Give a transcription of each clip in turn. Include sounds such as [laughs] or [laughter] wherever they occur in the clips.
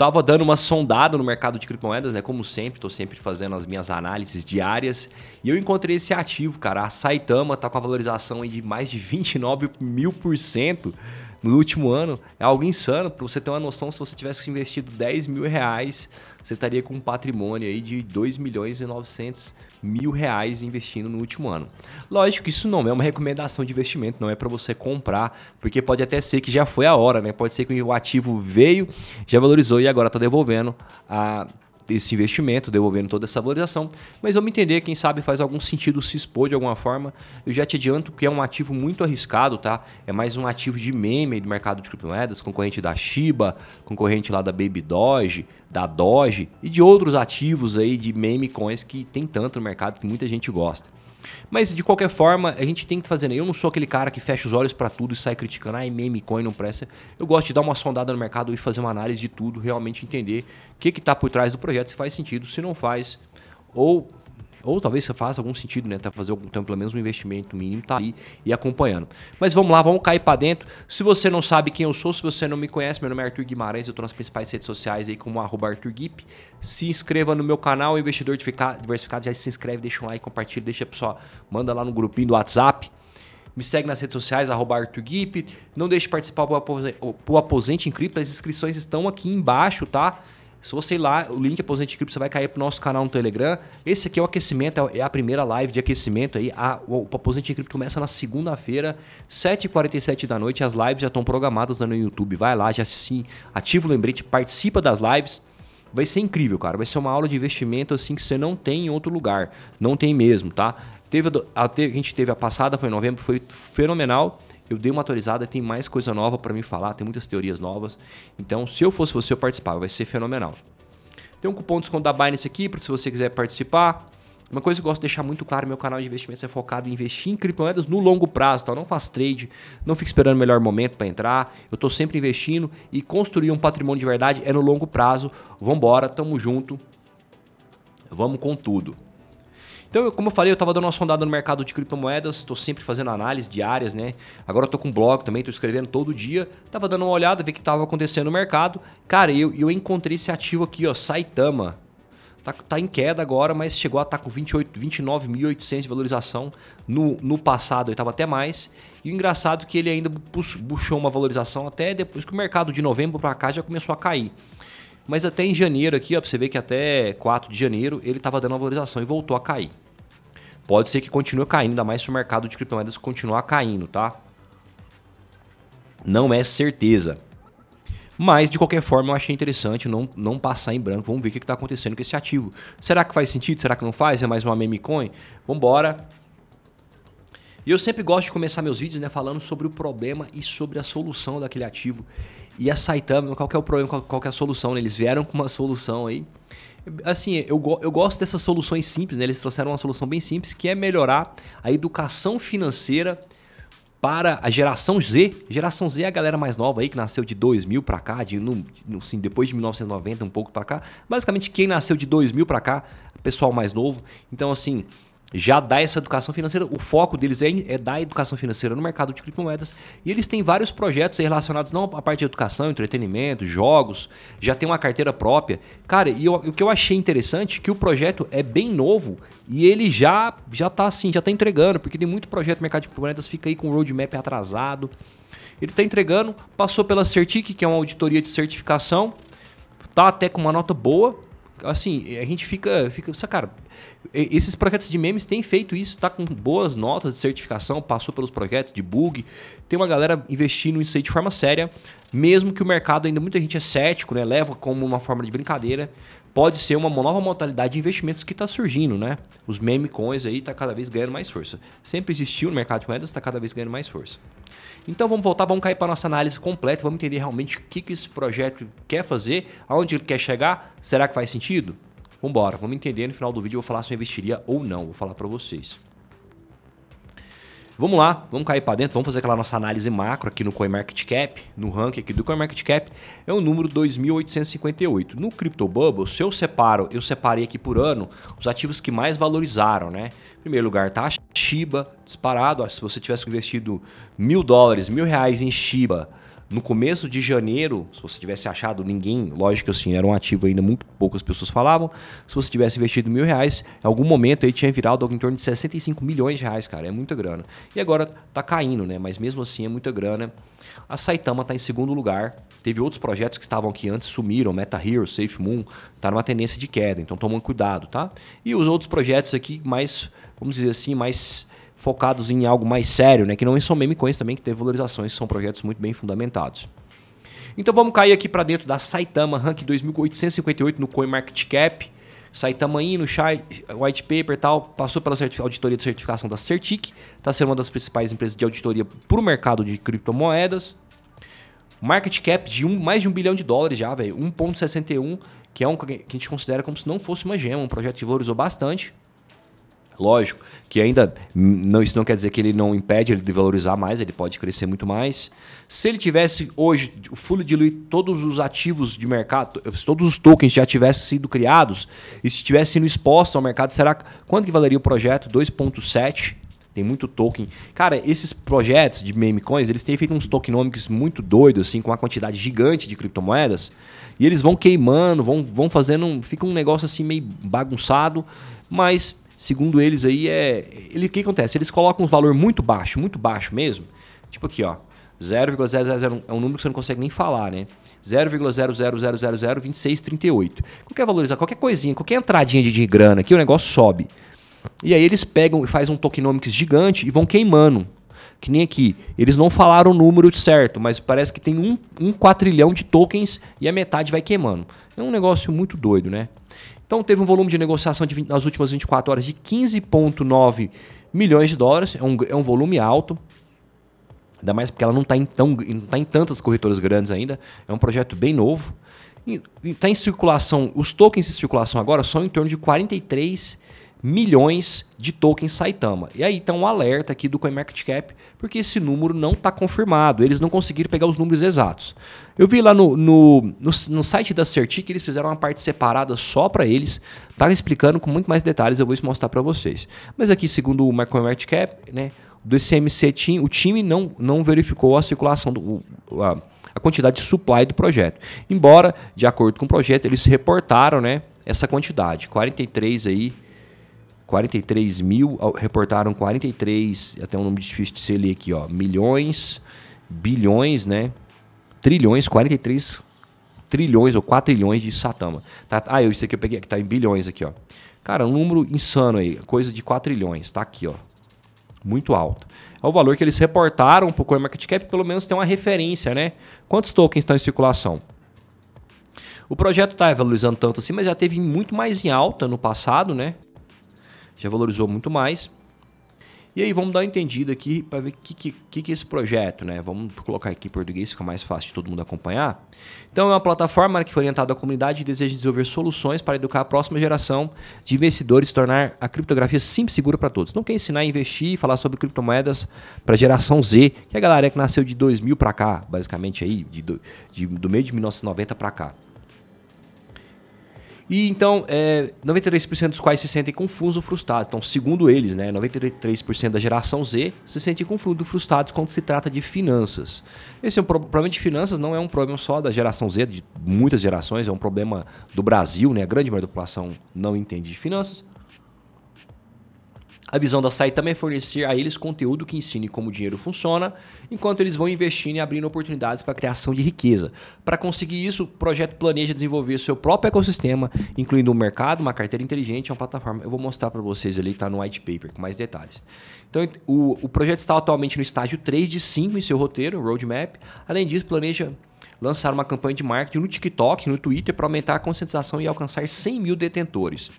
tava dando uma sondada no mercado de criptomoedas, né? Como sempre, estou sempre fazendo as minhas análises diárias. E eu encontrei esse ativo, cara. A Saitama tá com a valorização de mais de 29 mil por cento no último ano. É algo insano. Para você ter uma noção, se você tivesse investido 10 mil reais, você estaria com um patrimônio aí de 2 milhões e 900 mil reais investindo no último ano. Lógico que isso não é uma recomendação de investimento, não é para você comprar, porque pode até ser que já foi a hora, né? Pode ser que o ativo veio, já valorizou e agora está devolvendo a esse investimento, devolvendo toda essa valorização. Mas vamos entender, quem sabe faz algum sentido se expor de alguma forma. Eu já te adianto que é um ativo muito arriscado, tá? É mais um ativo de meme do mercado de criptomoedas, concorrente da Shiba, concorrente lá da Baby Doge, da Doge e de outros ativos aí de meme coins que tem tanto no mercado que muita gente gosta. Mas de qualquer forma, a gente tem que fazer. Né? Eu não sou aquele cara que fecha os olhos para tudo e sai criticando, ah, meme coin não presta. Eu gosto de dar uma sondada no mercado e fazer uma análise de tudo, realmente entender o que está por trás do projeto, se faz sentido, se não faz, ou ou talvez faça algum sentido, né? Tá fazer algum tempo, pelo menos um investimento mínimo, tá aí e acompanhando. Mas vamos lá, vamos cair para dentro. Se você não sabe quem eu sou, se você não me conhece, meu nome é Arthur Guimarães, eu tô nas principais redes sociais aí como arroba Arthur Guip. Se inscreva no meu canal, Investidor Diversificado, já se inscreve, deixa um like, compartilha, deixa pessoal, manda lá no grupinho do WhatsApp. Me segue nas redes sociais, arroba. Não deixe de participar pro Aposente em Cripto, as inscrições estão aqui embaixo, tá? Se você ir lá, o link Aposente Cripto, você vai cair pro nosso canal no Telegram. Esse aqui é o aquecimento, é a primeira live de aquecimento aí. A, o Aposente Cripto começa na segunda-feira, 7h47 da noite. As lives já estão programadas no YouTube. Vai lá, já se ativa o lembrete, participa das lives. Vai ser incrível, cara. Vai ser uma aula de investimento assim que você não tem em outro lugar. Não tem mesmo, tá? Teve a, a gente teve a passada, foi em novembro, foi fenomenal. Eu dei uma atualizada, tem mais coisa nova para me falar, tem muitas teorias novas. Então, se eu fosse você, eu participava, vai ser fenomenal. Tem um cupom de desconto da Binance aqui, para se você quiser participar. Uma coisa que eu gosto de deixar muito claro, meu canal de investimentos é focado em investir em criptomoedas no longo prazo, tá? Eu não faço trade, não fico esperando o melhor momento para entrar. Eu estou sempre investindo e construir um patrimônio de verdade é no longo prazo. Vambora, tamo junto. Vamos com tudo. Então, como eu falei, eu estava dando uma sondada no mercado de criptomoedas, estou sempre fazendo análise diárias, né? Agora eu tô com um blog também, estou escrevendo todo dia. Tava dando uma olhada, ver o que estava acontecendo no mercado. Cara, eu, eu encontrei esse ativo aqui, ó, Saitama. Tá, tá em queda agora, mas chegou a estar tá com 29.800 de valorização. No, no passado estava até mais. E o engraçado é que ele ainda puxou uma valorização até depois que o mercado de novembro para cá já começou a cair. Mas até em janeiro aqui, ó, pra você ver que até 4 de janeiro ele estava dando uma valorização e voltou a cair. Pode ser que continue caindo, ainda mais se o mercado de criptomoedas continuar caindo, tá? Não é certeza. Mas, de qualquer forma, eu achei interessante não, não passar em branco. Vamos ver o que está acontecendo com esse ativo. Será que faz sentido? Será que não faz? É mais uma meme coin? Vambora. E eu sempre gosto de começar meus vídeos né, falando sobre o problema e sobre a solução daquele ativo. E a Saitama, qual que é o problema, qual, qual que é a solução? Né? Eles vieram com uma solução aí. Assim, eu, eu gosto dessas soluções simples, né? Eles trouxeram uma solução bem simples, que é melhorar a educação financeira para a geração Z. Geração Z é a galera mais nova aí, que nasceu de 2000 para cá, de, no, assim, depois de 1990, um pouco para cá. Basicamente, quem nasceu de 2000 para cá, pessoal mais novo. Então, assim, já dá essa educação financeira. O foco deles é, é dar educação financeira no mercado de criptomoedas. E eles têm vários projetos relacionados não à parte de educação, entretenimento, jogos, já tem uma carteira própria. Cara, e eu, o que eu achei interessante é que o projeto é bem novo e ele já já tá assim, já tá entregando, porque tem muito projeto no mercado de criptomoedas fica aí com o roadmap atrasado. Ele está entregando, passou pela Certic, que é uma auditoria de certificação, tá até com uma nota boa. Assim, a gente fica, fica, cara, esses projetos de memes têm feito isso, tá com boas notas de certificação, passou pelos projetos de bug. Tem uma galera investindo nisso aí de forma séria, mesmo que o mercado ainda muita gente é cético, né? Leva como uma forma de brincadeira. Pode ser uma nova modalidade de investimentos que está surgindo, né? Os meme coins aí tá cada vez ganhando mais força. Sempre existiu no mercado de moedas, está cada vez ganhando mais força. Então vamos voltar, vamos cair para nossa análise completa, vamos entender realmente o que, que esse projeto quer fazer, aonde ele quer chegar, será que faz sentido? Vambora, vamos entender. No final do vídeo eu vou falar se eu investiria ou não. Vou falar para vocês. Vamos lá, vamos cair para dentro, vamos fazer aquela nossa análise macro aqui no CoinMarketCap, no ranking aqui do CoinMarketCap, é o número 2858. No CryptoBubble, se eu separo, eu separei aqui por ano os ativos que mais valorizaram, né? Em primeiro lugar tá Shiba, disparado, se você tivesse investido mil dólares, mil reais em Shiba, no começo de janeiro, se você tivesse achado ninguém, lógico assim, era um ativo ainda muito poucas pessoas falavam. Se você tivesse investido mil reais, em algum momento aí tinha virado algo em torno de 65 milhões de reais, cara. É muita grana. E agora tá caindo, né? Mas mesmo assim é muita grana. A Saitama está em segundo lugar. Teve outros projetos que estavam aqui antes, sumiram, Meta Hero, Safe Moon, tá numa tendência de queda, então tomando cuidado, tá? E os outros projetos aqui mais, vamos dizer assim, mais focados em algo mais sério, né? Que não são meme coins também, que tem valorizações, são projetos muito bem fundamentados. Então vamos cair aqui para dentro da Saitama Rank 2858 no CoinMarketCap. Saitama indo, white paper tal, passou pela auditoria de certificação da Certic, está sendo uma das principais empresas de auditoria para o mercado de criptomoedas. Market cap de um, mais de um bilhão de dólares já, velho. 1,61, que é um que a gente considera como se não fosse uma gema, um projeto que valorizou bastante. Lógico que ainda não, isso não quer dizer que ele não impede ele de valorizar mais, ele pode crescer muito mais. Se ele tivesse hoje o full diluir todos os ativos de mercado, todos os tokens já tivessem sido criados e se tivesse sido exposto ao mercado, será quanto que valeria o projeto? 2.7 tem muito token. Cara, esses projetos de meme coins, eles têm feito uns tokenomics muito doidos, assim, com uma quantidade gigante de criptomoedas. E eles vão queimando, vão, vão fazendo. Fica um negócio assim meio bagunçado. Mas segundo eles aí, é. Ele, o que acontece? Eles colocam um valor muito baixo, muito baixo mesmo. Tipo aqui, ó. 0,000 é um número que você não consegue nem falar, né? 0,000002638. Qualquer valorizar, qualquer coisinha, qualquer entradinha de, de grana aqui, o negócio sobe. E aí eles pegam e fazem um tokenomics gigante e vão queimando. Que nem aqui. Eles não falaram o número certo, mas parece que tem um, um quatrilhão de tokens e a metade vai queimando. É um negócio muito doido, né? Então teve um volume de negociação de 20, nas últimas 24 horas de 15,9 milhões de dólares. É um, é um volume alto. Ainda mais porque ela não está em, não tá em tantas corretoras grandes ainda. É um projeto bem novo. Está em circulação. Os tokens em circulação agora são em torno de 43 milhões de tokens Saitama. E aí está um alerta aqui do CoinMarketCap, porque esse número não está confirmado. Eles não conseguiram pegar os números exatos. Eu vi lá no, no, no, no site da Certic que eles fizeram uma parte separada só para eles. Tá explicando com muito mais detalhes, eu vou mostrar para vocês. Mas aqui, segundo o CoinMarketCap, né, do CMC Team, o time não, não verificou a circulação do... A, a quantidade de supply do projeto. Embora, de acordo com o projeto, eles reportaram né, essa quantidade, 43 aí 43 mil, reportaram 43, até um número difícil de se ler aqui, ó, milhões, bilhões, né? Trilhões, 43 trilhões ou 4 trilhões de Satama. Tá, ah, isso aqui eu peguei que tá em bilhões aqui, ó. Cara, um número insano aí, coisa de 4 trilhões, tá aqui, ó. Muito alto. É o valor que eles reportaram para o CoinMarketCap, pelo menos tem uma referência, né? Quantos tokens estão em circulação? O projeto está valorizando tanto assim, mas já teve muito mais em alta no passado, né? Já valorizou muito mais. E aí vamos dar uma entendida aqui para ver o que, que, que, é esse projeto, né? Vamos colocar aqui em português, fica mais fácil de todo mundo acompanhar. Então é uma plataforma que foi orientada à comunidade e deseja desenvolver soluções para educar a próxima geração de investidores e tornar a criptografia simples e segura para todos. Não quer ensinar a investir e falar sobre criptomoedas para a geração Z, que é a galera que nasceu de 2000 para cá, basicamente aí, de, de, do meio de 1990 para cá. E então, é, 93% dos quais se sentem confusos ou frustrados. Então, segundo eles, né, 93% da geração Z se sentem confusos ou frustrados quando se trata de finanças. Esse é um problema de finanças, não é um problema só da geração Z, de muitas gerações, é um problema do Brasil, né? A grande maioria da população não entende de finanças. A visão da SAI também é fornecer a eles conteúdo que ensine como o dinheiro funciona, enquanto eles vão investindo e abrindo oportunidades para a criação de riqueza. Para conseguir isso, o projeto planeja desenvolver seu próprio ecossistema, incluindo um mercado, uma carteira inteligente uma plataforma. Eu vou mostrar para vocês ali, está no white paper, com mais detalhes. Então, o, o projeto está atualmente no estágio 3 de 5 em seu roteiro, roadmap. Além disso, planeja lançar uma campanha de marketing no TikTok, no Twitter, para aumentar a conscientização e alcançar 100 mil detentores.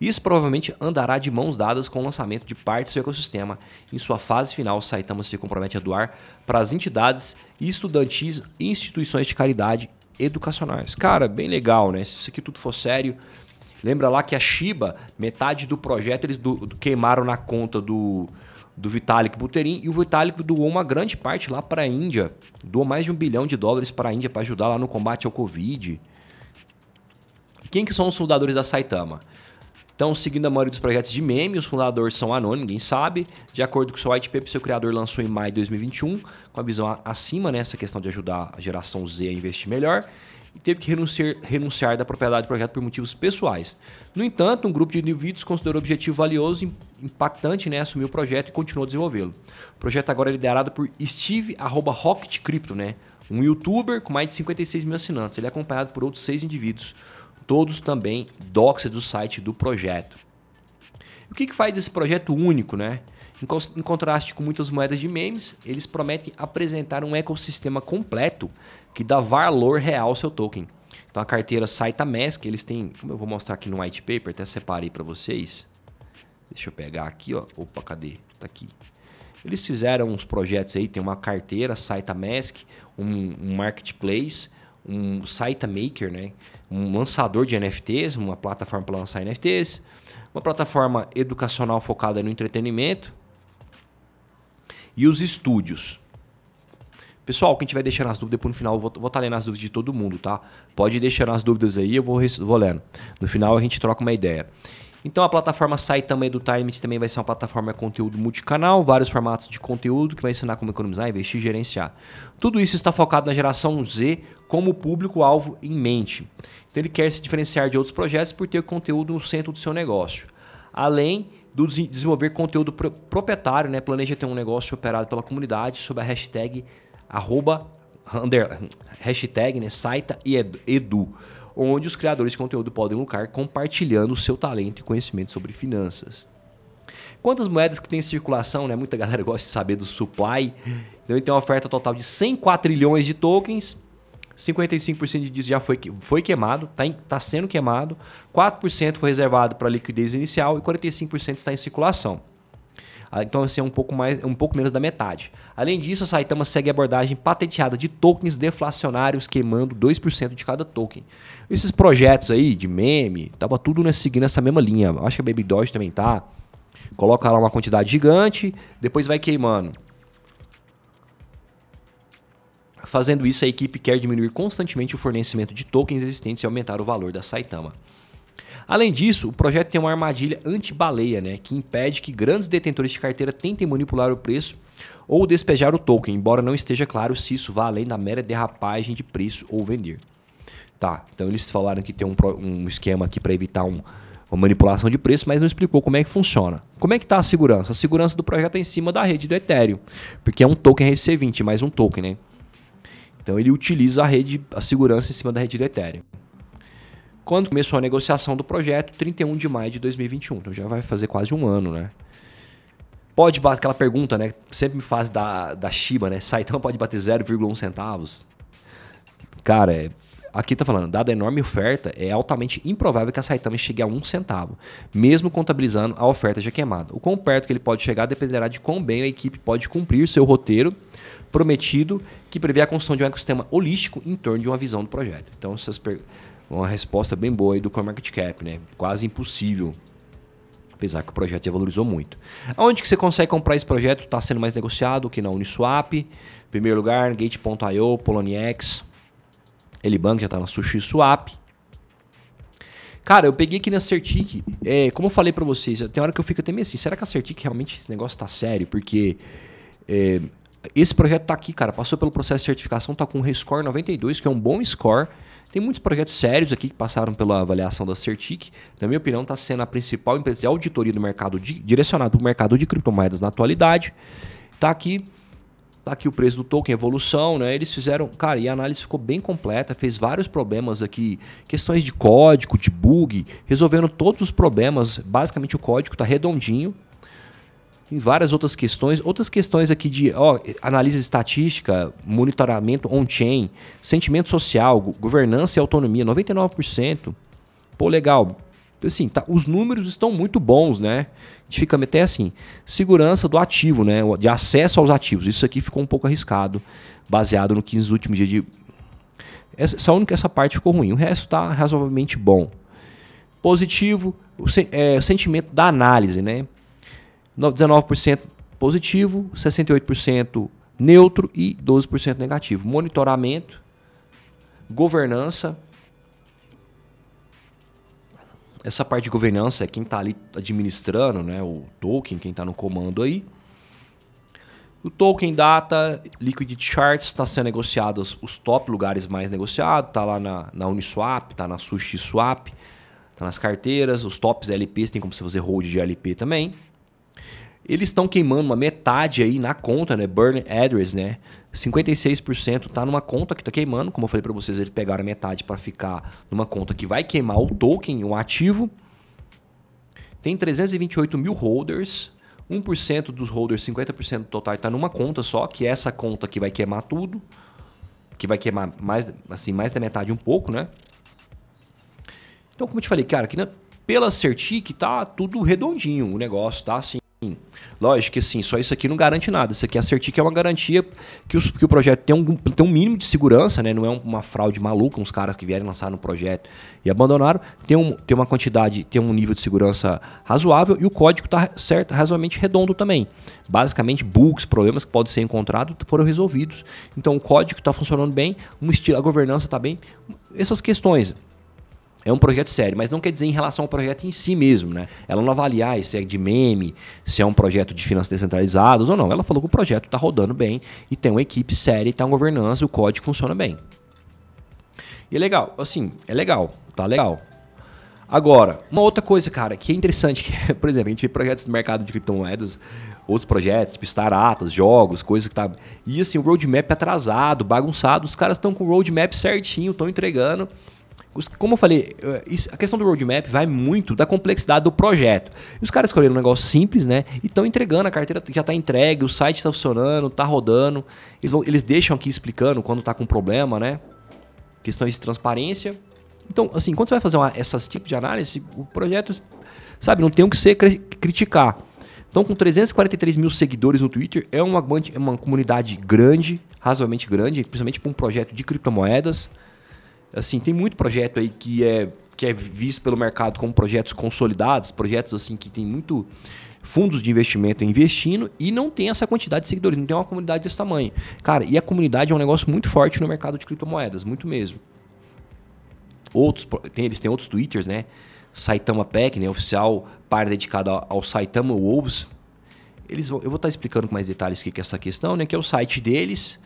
Isso provavelmente andará de mãos dadas com o lançamento de parte do seu ecossistema. Em sua fase final, Saitama se compromete a doar para as entidades estudantis e instituições de caridade educacionais. Cara, bem legal, né? Se isso aqui tudo for sério, lembra lá que a Shiba, metade do projeto eles do, do, queimaram na conta do do Vitalik Buterin e o Vitalik doou uma grande parte lá para a Índia, doou mais de um bilhão de dólares para a Índia para ajudar lá no combate ao Covid. Quem que são os fundadores da Saitama? Então, seguindo a maioria dos projetos de meme, os fundadores são anônimos, ninguém sabe. De acordo com o seu white paper, seu criador lançou em maio de 2021, com a visão acima nessa questão de ajudar a geração Z a investir melhor e teve que renunciar, renunciar da propriedade do projeto por motivos pessoais. No entanto, um grupo de indivíduos considerou o objetivo valioso e impactante, né, assumiu o projeto e continuou a desenvolvê-lo. O projeto agora é liderado por Steve Rocket Crypto, né, um youtuber com mais de 56 mil assinantes. Ele é acompanhado por outros seis indivíduos, todos também docs do site do projeto. O que, que faz desse projeto único, né? Em contraste com muitas moedas de memes, eles prometem apresentar um ecossistema completo que dá valor real ao seu token. Então a carteira SaitaMask, eles têm, como eu vou mostrar aqui no white paper, até separei para vocês. Deixa eu pegar aqui, ó. Opa, cadê? Tá aqui. Eles fizeram uns projetos aí, tem uma carteira SaitaMask, um, um marketplace, um SaitaMaker, né? Um lançador de NFTs, uma plataforma para lançar NFTs, uma plataforma educacional focada no entretenimento e os estúdios. Pessoal, quem tiver deixando as dúvidas, depois no final eu vou estar tá lendo as dúvidas de todo mundo, tá? Pode deixar as dúvidas aí, eu vou, vou lendo. No final a gente troca uma ideia. Então a plataforma Saitama Edutainment também vai ser uma plataforma de conteúdo multicanal, vários formatos de conteúdo que vai ensinar como economizar, investir e gerenciar. Tudo isso está focado na geração Z como público-alvo em mente. Então ele quer se diferenciar de outros projetos por ter conteúdo no centro do seu negócio. Além do desenvolver conteúdo proprietário, né? planeja ter um negócio operado pela comunidade sob a hashtag arroba, under, hashtag, né, Saita e Edu, onde os criadores de conteúdo podem lucrar compartilhando o seu talento e conhecimento sobre finanças. Quantas moedas que tem em circulação, né? Muita galera [laughs] gosta de saber do supply. Então, ele tem uma oferta total de 104 trilhões de tokens. 55% disso já foi, foi queimado, está tá sendo queimado. 4% foi reservado para liquidez inicial e 45% está em circulação. Ah, então, assim, é um pouco, mais, um pouco menos da metade. Além disso, a Saitama segue a abordagem patenteada de tokens deflacionários, queimando 2% de cada token. Esses projetos aí de meme, tava tudo né, seguindo essa mesma linha. Acho que a Baby Doge também tá. Coloca lá uma quantidade gigante, depois vai queimando. Fazendo isso, a equipe quer diminuir constantemente o fornecimento de tokens existentes e aumentar o valor da Saitama. Além disso, o projeto tem uma armadilha anti-baleia, né, que impede que grandes detentores de carteira tentem manipular o preço ou despejar o token, embora não esteja claro se isso vai além da mera derrapagem de preço ou vender. Tá, então eles falaram que tem um, um esquema aqui para evitar um, uma manipulação de preço, mas não explicou como é que funciona. Como é que está a segurança? A segurança do projeto é em cima da rede do Ethereum, porque é um token RC20, mais um token, né? Então ele utiliza a rede, a segurança em cima da rede do Ethereum quando começou a negociação do projeto, 31 de maio de 2021. Então já vai fazer quase um ano, né? Pode bater aquela pergunta, né? Sempre me faz da, da Shiba, né? Saitama pode bater 0,1 centavos. Cara, é, aqui tá falando, dada a enorme oferta, é altamente improvável que a Saitama chegue a um centavo, mesmo contabilizando a oferta já queimada. O quão perto que ele pode chegar dependerá de quão bem a equipe pode cumprir seu roteiro prometido, que prevê a construção de um ecossistema holístico em torno de uma visão do projeto. Então, essas perguntas uma resposta bem boa aí do CoinMarketCap, né? Quase impossível. Apesar que o projeto já valorizou muito. Aonde que você consegue comprar esse projeto? Está sendo mais negociado que na Uniswap. Em primeiro lugar, Gate.io, Poloniex. Elibank já está na Sushi Swap. Cara, eu peguei aqui na Certic. É, como eu falei para vocês, tem hora que eu fico até meio assim, será que a Certic realmente esse negócio tá sério? Porque é, esse projeto tá aqui, cara, passou pelo processo de certificação, tá com um score 92, que é um bom score. Tem muitos projetos sérios aqui que passaram pela avaliação da Certic. Na minha opinião, está sendo a principal empresa de auditoria do mercado, de, direcionado para o mercado de criptomoedas na atualidade. Está aqui Tá aqui o preço do token, evolução, né? Eles fizeram, cara, e a análise ficou bem completa, fez vários problemas aqui, questões de código, de bug, resolvendo todos os problemas. Basicamente o código está redondinho, tem várias outras questões. Outras questões aqui de ó, análise estatística, monitoramento on-chain, sentimento social, governança e autonomia, 99%. Pô, legal. Assim, tá, os números estão muito bons, né? A gente fica até assim. Segurança do ativo, né? De acesso aos ativos. Isso aqui ficou um pouco arriscado, baseado no 15 últimos dias de. Essa, essa única essa parte ficou ruim. O resto está razoavelmente bom. Positivo, o, é, o sentimento da análise, né? 19% positivo, 68% neutro e 12% negativo. Monitoramento, governança. essa parte de governança é quem está ali administrando, né? O token, quem está no comando aí. O token data, Liquidity Charts, está sendo negociado os, os, top lugares mais negociados, está lá na, na Uniswap, está na SushiSwap, está nas carteiras, os tops LPs tem como você fazer hold de LP também. Eles estão queimando uma metade aí na conta, né? Burn address, né? 56% está numa conta que está queimando. Como eu falei para vocês, eles pegaram a metade para ficar numa conta que vai queimar o token, o ativo. Tem 328 mil holders. 1% dos holders, 50% do total está numa conta só, que é essa conta que vai queimar tudo. Que vai queimar mais, assim, mais da metade um pouco, né? Então, como eu te falei, cara, aqui na, pela Certic tá tudo redondinho o negócio, tá assim. Lógico que sim, só isso aqui não garante nada. Isso aqui, a Certic é uma garantia que, os, que o projeto tem um, tem um mínimo de segurança, né? Não é uma fraude maluca, uns caras que vieram lançar no projeto e abandonaram. Tem, um, tem uma quantidade, tem um nível de segurança razoável e o código está certo, razoavelmente redondo também. Basicamente, bugs, problemas que podem ser encontrados foram resolvidos. Então o código está funcionando bem, um estilo, a governança está bem. Essas questões é um projeto sério, mas não quer dizer em relação ao projeto em si mesmo, né? Ela não avaliar se é de meme, se é um projeto de finanças descentralizadas ou não. Ela falou que o projeto está rodando bem e tem uma equipe séria, tem uma governança, o código funciona bem. E é legal, assim, é legal, tá legal. Agora, uma outra coisa, cara, que é interessante, [laughs] que, por exemplo, a gente vê projetos no mercado de criptomoedas, outros projetos, tipo startups, jogos, coisas que tá. E assim, o roadmap é atrasado, bagunçado, os caras estão com o roadmap certinho, estão entregando. Como eu falei, eh, a questão do roadmap vai muito da complexidade do projeto. E os caras escolheram um negócio simples, né? E estão entregando, a carteira já está entregue, o site está funcionando, está rodando. Eles, vão, eles deixam aqui explicando quando está com problema, né? Questões de transparência. Então, assim, quando você vai fazer uma, essas tipos de análise, o projeto, sabe, não tem o que ser criticar. Então, com 343 mil seguidores no Twitter, é uma, é uma comunidade grande, razoavelmente grande, principalmente para um projeto de criptomoedas. Assim, tem muito projeto aí que é, que é visto pelo mercado como projetos consolidados, projetos assim que tem muito fundos de investimento investindo e não tem essa quantidade de seguidores, não tem uma comunidade desse tamanho. Cara, e a comunidade é um negócio muito forte no mercado de criptomoedas, muito mesmo. Outros, tem, eles têm outros twitters, né? Saitama Pack, né? Oficial par dedicado ao Saitama Wolves. Eles, eu vou estar explicando com mais detalhes o que é essa questão, né? Que é o site deles.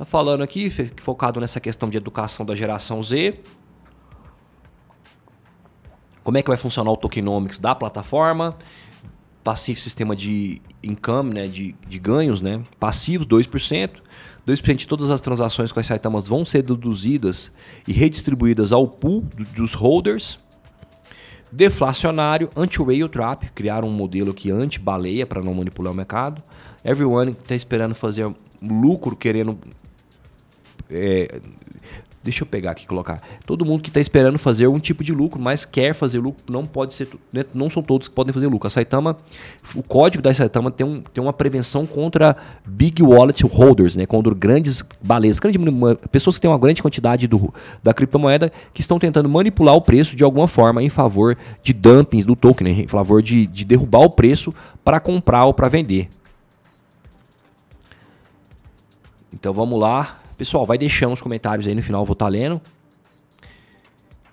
Tá falando aqui, focado nessa questão de educação da geração Z. Como é que vai funcionar o tokenomics da plataforma? Passivo sistema de income, né, de, de ganhos, né? Passivos, 2%. 2% de todas as transações com as Saitamas vão ser deduzidas e redistribuídas ao pool dos holders. Deflacionário, anti-whale trap, criaram um modelo que anti-baleia para não manipular o mercado. Everyone está esperando fazer lucro, querendo é, deixa eu pegar aqui e colocar. Todo mundo que está esperando fazer um tipo de lucro, mas quer fazer lucro, não pode ser. Né? Não são todos que podem fazer lucro. A Saitama, o código da Saitama tem, um, tem uma prevenção contra big wallet holders, né? Contra grandes baleias, grandes, pessoas que têm uma grande quantidade do, da criptomoeda que estão tentando manipular o preço de alguma forma em favor de dumpings do token, né? em favor de, de derrubar o preço para comprar ou para vender. Então vamos lá. Pessoal, vai deixando os comentários aí no final, vou estar tá lendo.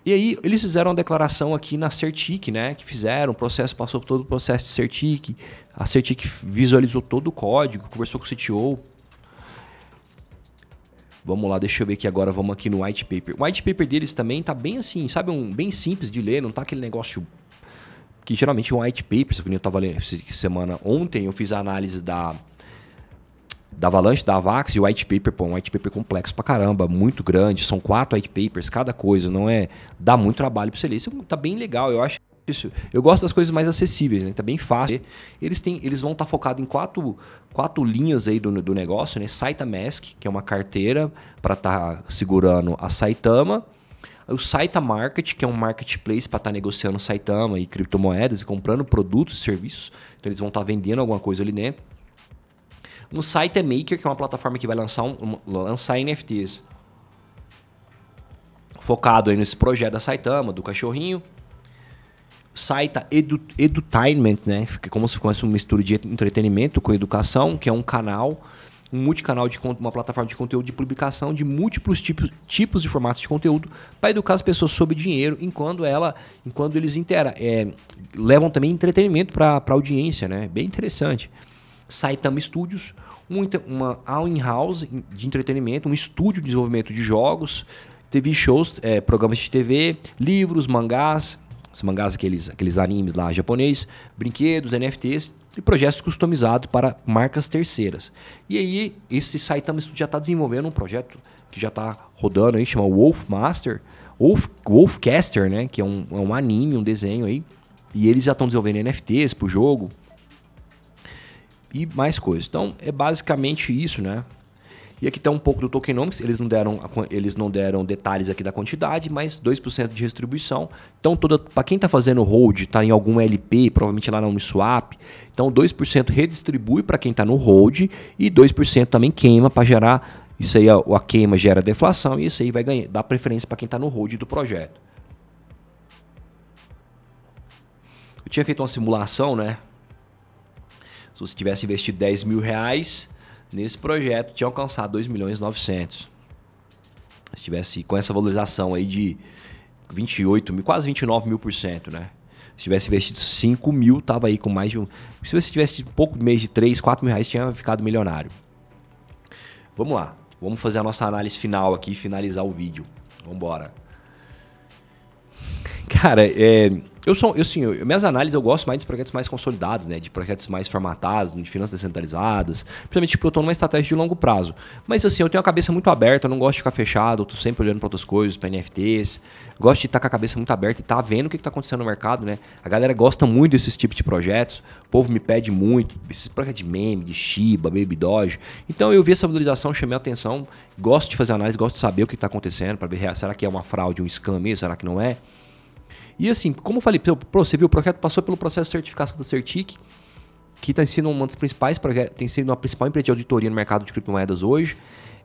E aí, eles fizeram uma declaração aqui na Certic, né? Que fizeram, o processo passou por todo o processo de Certic. A Certic visualizou todo o código, conversou com o CTO. Vamos lá, deixa eu ver aqui agora, vamos aqui no white paper. O white paper deles também tá bem assim, sabe? Um, bem simples de ler, não tá aquele negócio que geralmente um white paper, eu tava lendo semana, ontem eu fiz a análise da da Avalanche, da Avax e o white paper, pô, um white paper complexo pra caramba, muito grande, são quatro white papers, cada coisa, não é, dá muito trabalho pra você ler. Isso tá bem legal, eu acho isso. Eu gosto das coisas mais acessíveis, né? Tá bem fácil. Eles têm, eles vão estar tá focados em quatro, quatro linhas aí do, do negócio, né? Saitamask, que é uma carteira para estar tá segurando a Saitama. O Saita Market, que é um marketplace para estar tá negociando Saitama e criptomoedas e comprando produtos e serviços. Então eles vão estar tá vendendo alguma coisa ali dentro. No site é Maker, que é uma plataforma que vai lançar, um, lançar NFTs. Focado aí nesse projeto da Saitama, do cachorrinho. Saita Edu, Edutainment, né? Fica como se fosse uma mistura de entretenimento com educação, que é um canal um multicanal de uma plataforma de conteúdo de publicação de múltiplos tipos, tipos de formatos de conteúdo para educar as pessoas sobre dinheiro enquanto ela, enquanto eles intera é, levam também entretenimento para a audiência, né? Bem interessante. Saitama Studios, uma all-in-house de entretenimento, um estúdio de desenvolvimento de jogos, TV shows, é, programas de TV, livros, mangás, os mangás, aqueles, aqueles animes lá japonês, brinquedos, NFTs e projetos customizados para marcas terceiras. E aí, esse Saitama Studio já está desenvolvendo um projeto que já está rodando aí, chama Wolf Master, Wolf, Wolfcaster, né? Que é um, é um anime, um desenho aí. E eles já estão desenvolvendo NFTs para o jogo. E mais coisas. Então, é basicamente isso, né? E aqui está um pouco do tokenomics, eles não deram, eles não deram detalhes aqui da quantidade, mas 2% de distribuição. Então, para quem está fazendo hold, está em algum LP, provavelmente lá na Uniswap, então 2% redistribui para quem está no hold e 2% também queima para gerar. Isso aí, a, a, queima gera deflação e isso aí vai ganhar, dar preferência para quem está no hold do projeto. Eu tinha feito uma simulação, né? Se você tivesse investido 10 mil reais nesse projeto tinha alcançado 2 milhões e 900. Se tivesse com essa valorização aí de 28 mil, quase 29 mil por cento, né? Se tivesse investido 5 mil, tava aí com mais de um. Se você tivesse pouco mês de 3, 4 mil reais, tinha ficado milionário. Vamos lá. Vamos fazer a nossa análise final aqui e finalizar o vídeo. Vamos embora. Cara, é, eu sou, eu, assim, eu, minhas análises eu gosto mais de projetos mais consolidados, né? De projetos mais formatados, de finanças descentralizadas. Principalmente porque eu estou numa estratégia de longo prazo. Mas assim, eu tenho a cabeça muito aberta, eu não gosto de ficar fechado, eu tô sempre olhando para outras coisas, para NFTs. Gosto de estar com a cabeça muito aberta e estar tá vendo o que está acontecendo no mercado, né? A galera gosta muito desses tipos de projetos. O povo me pede muito, esses projetos de meme, de Shiba, Baby Doge. Então eu vi essa valorização, chamei a atenção. Gosto de fazer análise, gosto de saber o que está acontecendo, para ver será que é uma fraude, um scam mesmo, será que não é? E assim, como eu falei, você viu, o projeto passou pelo processo de certificação da Certic, que está sendo uma das principais tem sido uma principal empresa de auditoria no mercado de criptomoedas hoje.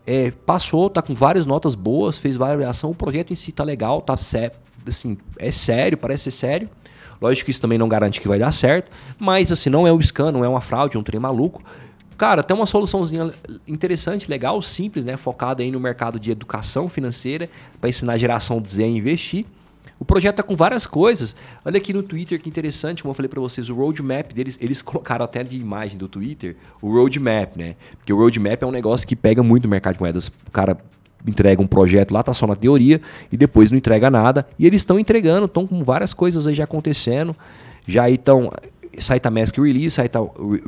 É, passou, tá com várias notas boas, fez variação, o projeto em si tá legal, tá assim, é sério, parece ser sério. Lógico que isso também não garante que vai dar certo, mas assim, não é um scan, não é uma fraude, um trem maluco. Cara, tem uma soluçãozinha interessante, legal, simples, né? Focada aí no mercado de educação financeira, para ensinar a geração Z a investir. O projeto tá com várias coisas. Olha aqui no Twitter que interessante, como eu falei para vocês, o roadmap deles, eles colocaram até de imagem do Twitter o roadmap, né? Porque o roadmap é um negócio que pega muito no mercado de moedas. O cara entrega um projeto lá, tá só na teoria e depois não entrega nada. E eles estão entregando, estão com várias coisas aí já acontecendo. Já aí estão Saita Mask Release, Saita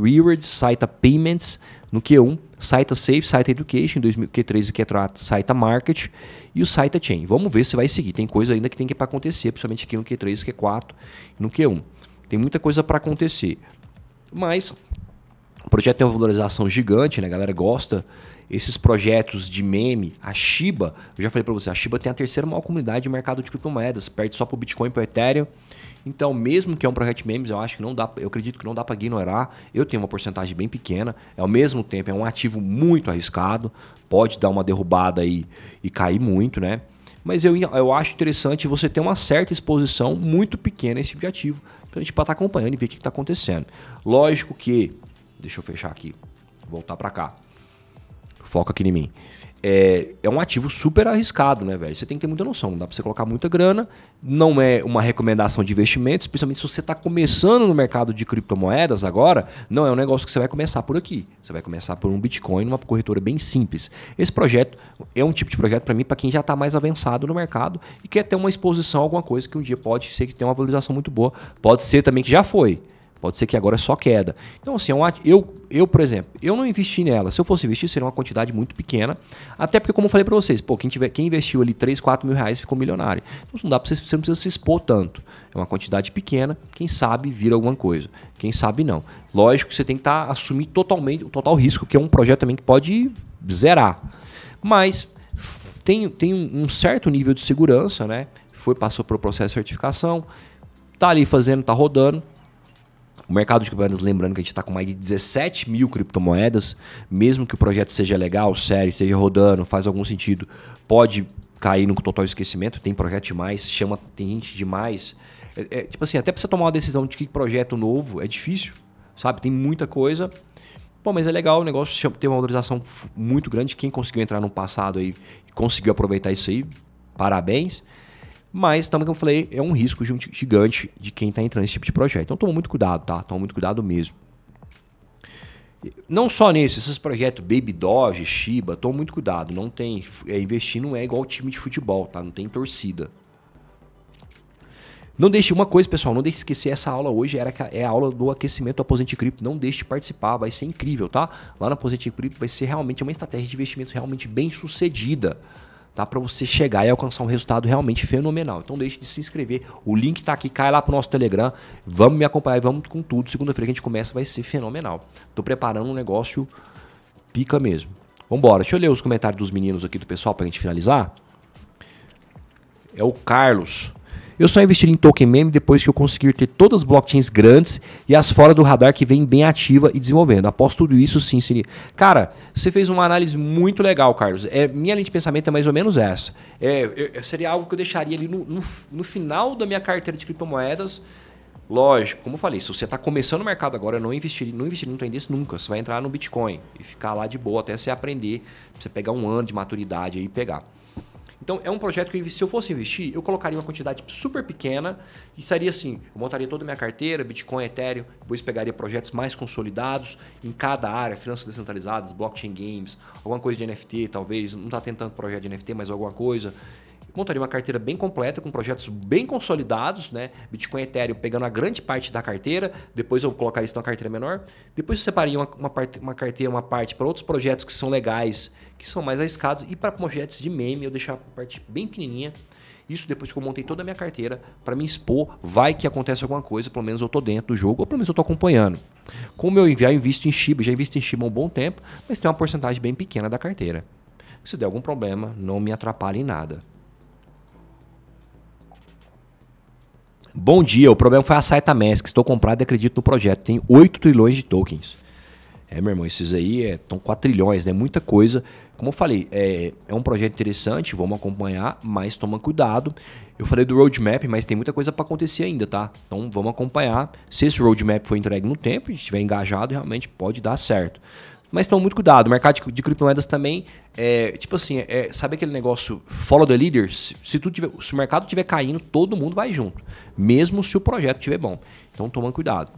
Rewards, Saita Payments no Q1, Saita Safe, Saita Education, 2000, Q3 e Q4, Saita Market e o Saita Chain. Vamos ver se vai seguir. Tem coisa ainda que tem que para acontecer, principalmente aqui no Q3, Q4 e no Q1. Tem muita coisa para acontecer. Mas o projeto tem uma valorização gigante, né? A galera gosta esses projetos de meme, a Shiba, eu já falei para você, a Shiba tem a terceira maior comunidade de mercado de criptomoedas, perde só para o Bitcoin e para o Ethereum. Então, mesmo que é um projeto de memes, eu acho que não dá, eu acredito que não dá para ignorar. Eu tenho uma porcentagem bem pequena, é ao mesmo tempo é um ativo muito arriscado, pode dar uma derrubada aí e cair muito, né? Mas eu, eu acho interessante você ter uma certa exposição muito pequena a esse tipo de ativo, para a gente estar tá acompanhando e ver o que está acontecendo. Lógico que, deixa eu fechar aqui, voltar para cá foca aqui em mim. É, é um ativo super arriscado, né, velho? Você tem que ter muita noção. Não dá pra você colocar muita grana. Não é uma recomendação de investimentos, principalmente se você está começando no mercado de criptomoedas agora. Não é um negócio que você vai começar por aqui. Você vai começar por um Bitcoin, numa corretora bem simples. Esse projeto é um tipo de projeto para mim, para quem já está mais avançado no mercado e quer ter uma exposição a alguma coisa que um dia pode ser que tenha uma valorização muito boa. Pode ser também que já foi. Pode ser que agora é só queda. Então, assim, é eu, eu, por exemplo, eu não investi nela. Se eu fosse investir, seria uma quantidade muito pequena. Até porque, como eu falei para vocês, pô, quem, tiver, quem investiu ali 3, 4 mil reais ficou milionário. Então, não dá pra você, você não precisa se expor tanto. É uma quantidade pequena. Quem sabe vira alguma coisa. Quem sabe não. Lógico que você tem que tá, assumir totalmente o total risco, que é um projeto também que pode zerar. Mas tem, tem um certo nível de segurança, né? Foi, passou pelo processo de certificação, tá ali fazendo, tá rodando o mercado de criptomoedas, lembrando que a gente está com mais de 17 mil criptomoedas, mesmo que o projeto seja legal, sério, esteja rodando, faz algum sentido, pode cair no total esquecimento. Tem projeto demais, chama, tem gente demais. É, é, tipo assim, até para você tomar uma decisão de que projeto novo é difícil, sabe? Tem muita coisa. Pô, mas é legal, o negócio tem uma valorização muito grande. Quem conseguiu entrar no passado aí e conseguiu aproveitar isso aí, parabéns. Mas também, como eu falei, é um risco gigante de quem está entrando nesse tipo de projeto. Então toma muito cuidado, tá? Toma muito cuidado mesmo. Não só nesse, esses projetos Baby Doge, Shiba, toma muito cuidado. Não tem. É, investir não é igual time de futebol, tá? Não tem torcida. Não deixe uma coisa, pessoal, não deixe de esquecer essa aula hoje era é a aula do aquecimento do Aposente Cripto. Não deixe de participar, vai ser incrível, tá? Lá no Aposente Cripto vai ser realmente uma estratégia de investimentos realmente bem sucedida tá? Para você chegar e alcançar um resultado realmente fenomenal. Então deixe de se inscrever. O link está aqui, cai lá pro nosso Telegram. Vamos me acompanhar e vamos com tudo. Segunda-feira que a gente começa vai ser fenomenal. Tô preparando um negócio pica mesmo. Vambora, deixa eu ler os comentários dos meninos aqui do pessoal pra gente finalizar. É o Carlos. Eu só investiria em token meme depois que eu conseguir ter todas as blockchains grandes e as fora do radar que vem bem ativa e desenvolvendo. Após tudo isso, sim, seria. Cara, você fez uma análise muito legal, Carlos. É, minha linha de pensamento é mais ou menos essa. É, eu, seria algo que eu deixaria ali no, no, no final da minha carteira de criptomoedas. Lógico, como eu falei, se você está começando o mercado agora, não investiria, não investiria no trem desse nunca. Você vai entrar no Bitcoin e ficar lá de boa até você aprender, você pegar um ano de maturidade aí e pegar. Então é um projeto que se eu fosse investir, eu colocaria uma quantidade super pequena e seria assim, eu montaria toda a minha carteira, Bitcoin, Ethereum, depois pegaria projetos mais consolidados em cada área, finanças descentralizadas, blockchain games, alguma coisa de NFT, talvez, não está tentando projeto de NFT, mas alguma coisa montaria uma carteira bem completa, com projetos bem consolidados, né? Bitcoin e Ethereum pegando a grande parte da carteira, depois eu colocaria isso numa carteira menor. Depois eu separaria uma, uma, parte, uma carteira, uma parte para outros projetos que são legais, que são mais arriscados, e para projetos de meme eu deixar a parte bem pequenininha. Isso depois que eu montei toda a minha carteira para me expor, vai que acontece alguma coisa, pelo menos eu tô dentro do jogo, ou pelo menos eu tô acompanhando. Como eu enviar, eu invisto em Shiba, já invisto em Shiba há um bom tempo, mas tem uma porcentagem bem pequena da carteira. Se der algum problema, não me atrapalhe em nada. Bom dia, o problema foi a Saitamask. Estou comprado e acredito no projeto. Tem 8 trilhões de tokens. É, meu irmão, esses aí estão é, 4 trilhões, né? Muita coisa. Como eu falei, é, é um projeto interessante, vamos acompanhar, mas toma cuidado. Eu falei do roadmap, mas tem muita coisa para acontecer ainda, tá? Então vamos acompanhar. Se esse roadmap for entregue no tempo e estiver engajado, realmente pode dar certo. Mas toma muito cuidado. O mercado de, de criptomoedas também é, tipo assim, é, sabe aquele negócio follow the leaders? Se, tu tiver, se o mercado estiver caindo, todo mundo vai junto. Mesmo se o projeto estiver bom. Então toma cuidado.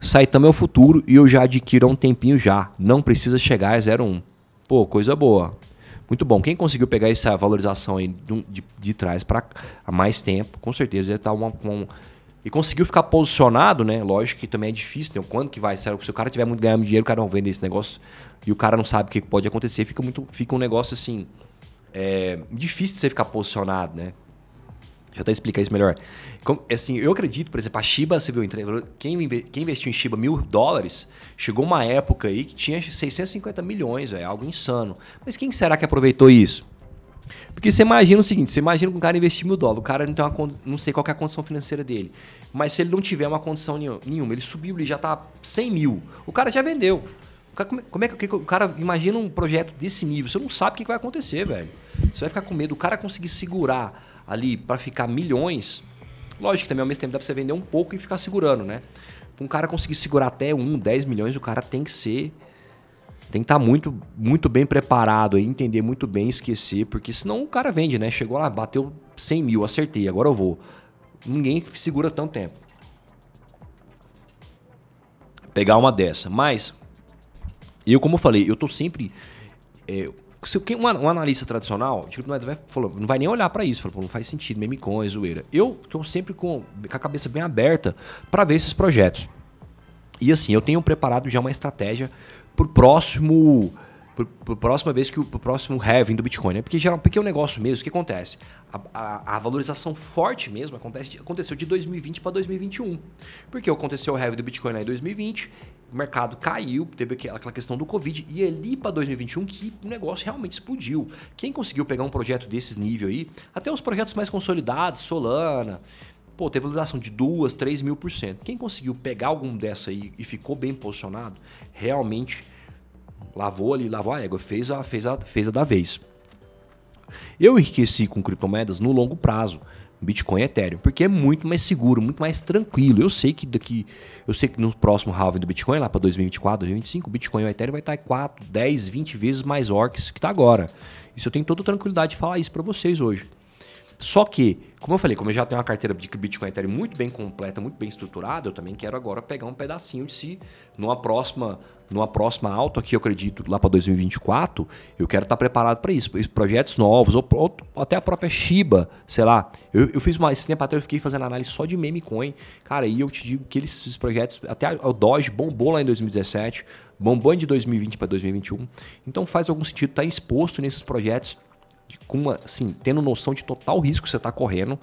Saitama é o futuro e eu já adquiro há um tempinho já. Não precisa chegar a 0,1. Pô, coisa boa. Muito bom. Quem conseguiu pegar essa valorização aí de, de, de trás para mais tempo, com certeza já está uma, uma, e conseguiu ficar posicionado, né? Lógico que também é difícil, né? Quando que vai? Se o cara tiver muito ganhando dinheiro, o cara não vende esse negócio e o cara não sabe o que pode acontecer, fica muito, fica um negócio assim é, difícil de você ficar posicionado, né? Deixa eu até explicar isso melhor. Assim, eu acredito, por exemplo, a Shiba, você viu, quem, quem investiu em Shiba mil dólares, chegou uma época aí que tinha 650 milhões, é algo insano. Mas quem será que aproveitou isso? Porque você imagina o seguinte: você imagina que um cara investir mil dólares, o cara não tem uma não sei qual é a condição financeira dele. Mas se ele não tiver uma condição nenhuma, ele subiu, ele já tá 100 mil, o cara já vendeu. Como é que o cara imagina um projeto desse nível? Você não sabe o que vai acontecer, velho. Você vai ficar com medo. O cara conseguir segurar ali para ficar milhões. Lógico que também ao mesmo tempo dá pra você vender um pouco e ficar segurando, né? um cara conseguir segurar até 1, 10 milhões, o cara tem que ser tem que estar tá muito, muito bem preparado aí, entender muito bem, esquecer, porque senão o cara vende, né? Chegou lá, bateu 100 mil, acertei, agora eu vou. Ninguém segura tanto tempo. Pegar uma dessa. Mas, eu, como eu falei, eu tô sempre. É, se um, um analista tradicional, tipo, não vai, falou, não vai nem olhar para isso, falou, não faz sentido, meme coin, zoeira. Eu tô sempre com, com a cabeça bem aberta para ver esses projetos. E assim, eu tenho preparado já uma estratégia pro próximo pro, pro próxima vez que o próximo halving do Bitcoin, né? Porque geral, porque é um negócio mesmo, que acontece? A, a, a, valorização forte mesmo acontece, aconteceu de 2020 para 2021. Porque aconteceu o halving do Bitcoin em 2020, o mercado caiu, teve aquela questão do Covid e ali para 2021 que o negócio realmente explodiu. Quem conseguiu pegar um projeto desses nível aí, até os projetos mais consolidados, Solana, pô, teve valorização de 2, 3 mil por cento. Quem conseguiu pegar algum dessa aí e ficou bem posicionado, realmente lavou ali, lavou a égua, fez a, fez a, fez a da vez. Eu enriqueci com criptomoedas no longo prazo. Bitcoin e Ethereum, porque é muito mais seguro, muito mais tranquilo. Eu sei que daqui, eu sei que no próximo halving do Bitcoin, lá para 2024, 2025, o Bitcoin e o Ethereum vai estar 4, 10, 20 vezes mais orcs que está agora. Isso eu tenho toda tranquilidade de falar isso para vocês hoje. Só que, como eu falei, como eu já tenho uma carteira de Bitcoin Ethereum muito bem completa, muito bem estruturada, eu também quero agora pegar um pedacinho de si numa próxima, numa próxima alta aqui, eu acredito, lá para 2024, eu quero estar preparado para isso, projetos novos, ou, ou, até a própria Shiba, sei lá. Eu, eu fiz uma, esse tempo até eu fiquei fazendo análise só de meme coin, cara, e eu te digo que eles, esses projetos, até o Doge bombou lá em 2017, bombou de 2020 para 2021, então faz algum sentido estar exposto nesses projetos com uma, assim, tendo noção de total risco que você está correndo,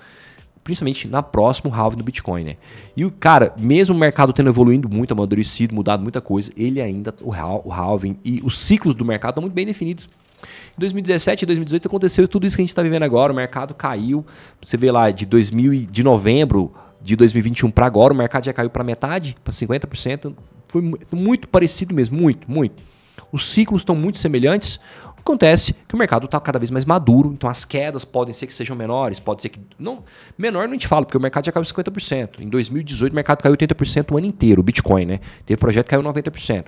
principalmente na próximo halving do Bitcoin, né? E o cara, mesmo o mercado tendo evoluído muito, amadurecido, mudado muita coisa, ele ainda, o, o halving e os ciclos do mercado estão muito bem definidos. Em 2017 e 2018 aconteceu tudo isso que a gente está vivendo agora, o mercado caiu, você vê lá, de 2000 de novembro de 2021 para agora, o mercado já caiu para metade, para 50%, foi muito parecido mesmo, muito, muito. Os ciclos estão muito semelhantes. Acontece que o mercado está cada vez mais maduro, então as quedas podem ser que sejam menores, pode ser que. Não, menor não te falo, porque o mercado já caiu 50%. Em 2018 o mercado caiu 80% o ano inteiro, o Bitcoin, né? Teve projeto que caiu 90%.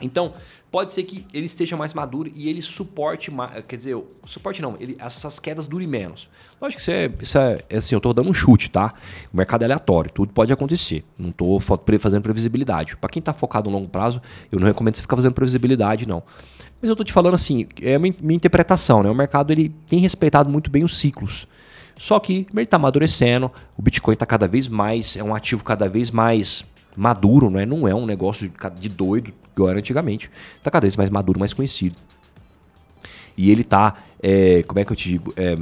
Então, pode ser que ele esteja mais maduro e ele suporte mais. Quer dizer, suporte não, ele, essas quedas durem menos. Lógico que isso é, isso é, é assim, eu estou dando um chute, tá? O mercado é aleatório, tudo pode acontecer. Não estou fazendo previsibilidade. Para quem está focado no longo prazo, eu não recomendo você ficar fazendo previsibilidade, não. Mas eu estou te falando assim, é a minha, interpretação, né? O mercado ele tem respeitado muito bem os ciclos. Só que ele está amadurecendo, o Bitcoin está cada vez mais, é um ativo cada vez mais maduro, né? não é um negócio de doido, igual era antigamente. Está cada vez mais maduro, mais conhecido. E ele está, é, como é que eu te digo, é,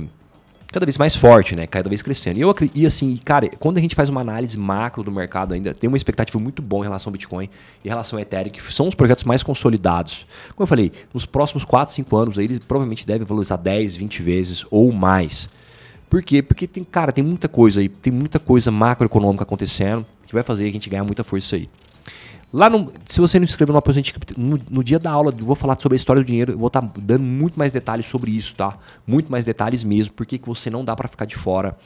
cada vez mais forte, né? Cada vez crescendo. E, eu, e assim, cara, quando a gente faz uma análise macro do mercado ainda, tem uma expectativa muito boa em relação ao Bitcoin e em relação ao Ethereum, que são os projetos mais consolidados. Como eu falei, nos próximos 4, 5 anos, eles provavelmente devem valorizar 10, 20 vezes ou mais. Por quê? Porque tem, cara, tem muita coisa aí, tem muita coisa macroeconômica acontecendo que vai fazer a gente ganhar muita força aí. Lá no, se você não inscreveu no Apoio no, no dia da aula, eu vou falar sobre a história do dinheiro, eu vou estar tá dando muito mais detalhes sobre isso, tá? Muito mais detalhes mesmo, porque que você não dá para ficar de fora.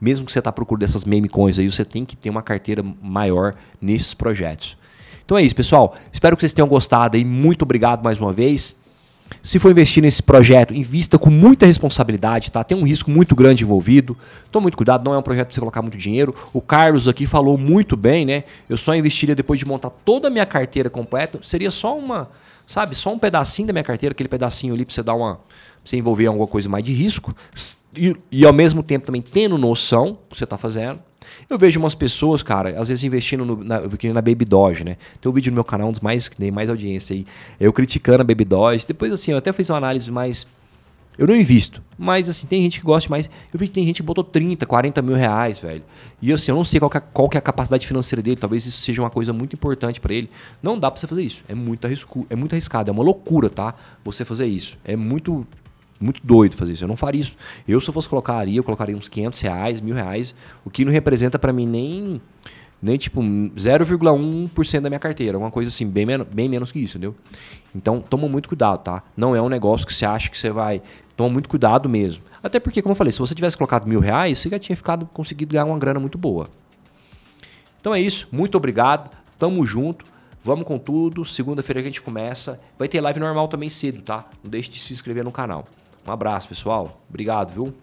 Mesmo que você tá procurando essas meme coins aí, você tem que ter uma carteira maior nesses projetos. Então é isso, pessoal. Espero que vocês tenham gostado aí. Muito obrigado mais uma vez. Se for investir nesse projeto, invista com muita responsabilidade, tá? Tem um risco muito grande envolvido. Tome muito cuidado, não é um projeto para você colocar muito dinheiro. O Carlos aqui falou muito bem, né? Eu só investiria depois de montar toda a minha carteira completa. Seria só uma, sabe, só um pedacinho da minha carteira, aquele pedacinho ali para você dar uma, você envolver alguma coisa mais de risco e, e ao mesmo tempo também tendo noção do que você está fazendo. Eu vejo umas pessoas, cara, às vezes investindo no, na, na Baby Doge, né? Tem um vídeo no meu canal, um dos mais que tem mais audiência aí, eu criticando a Baby Doge. Depois, assim, eu até fiz uma análise mais. Eu não invisto, mas assim, tem gente que gosta mais. Eu vi que tem gente que botou 30, 40 mil reais, velho. E assim, eu não sei qual, é, qual é a capacidade financeira dele, talvez isso seja uma coisa muito importante para ele. Não dá pra você fazer isso. É muito, arrisco, é muito arriscado, é uma loucura, tá? Você fazer isso. É muito muito doido fazer isso. Eu não faria isso. Eu, se eu fosse colocar eu colocaria uns 500 reais, mil reais, o que não representa para mim nem, nem tipo 0,1% da minha carteira. Uma coisa assim, bem, men bem menos que isso, entendeu? Então, toma muito cuidado, tá? Não é um negócio que você acha que você vai. Toma muito cuidado mesmo. Até porque, como eu falei, se você tivesse colocado mil reais, você já tinha ficado, conseguido ganhar uma grana muito boa. Então é isso. Muito obrigado. Tamo junto. Vamos com tudo. Segunda-feira a gente começa. Vai ter live normal também cedo, tá? Não deixe de se inscrever no canal. Um abraço, pessoal. Obrigado, viu?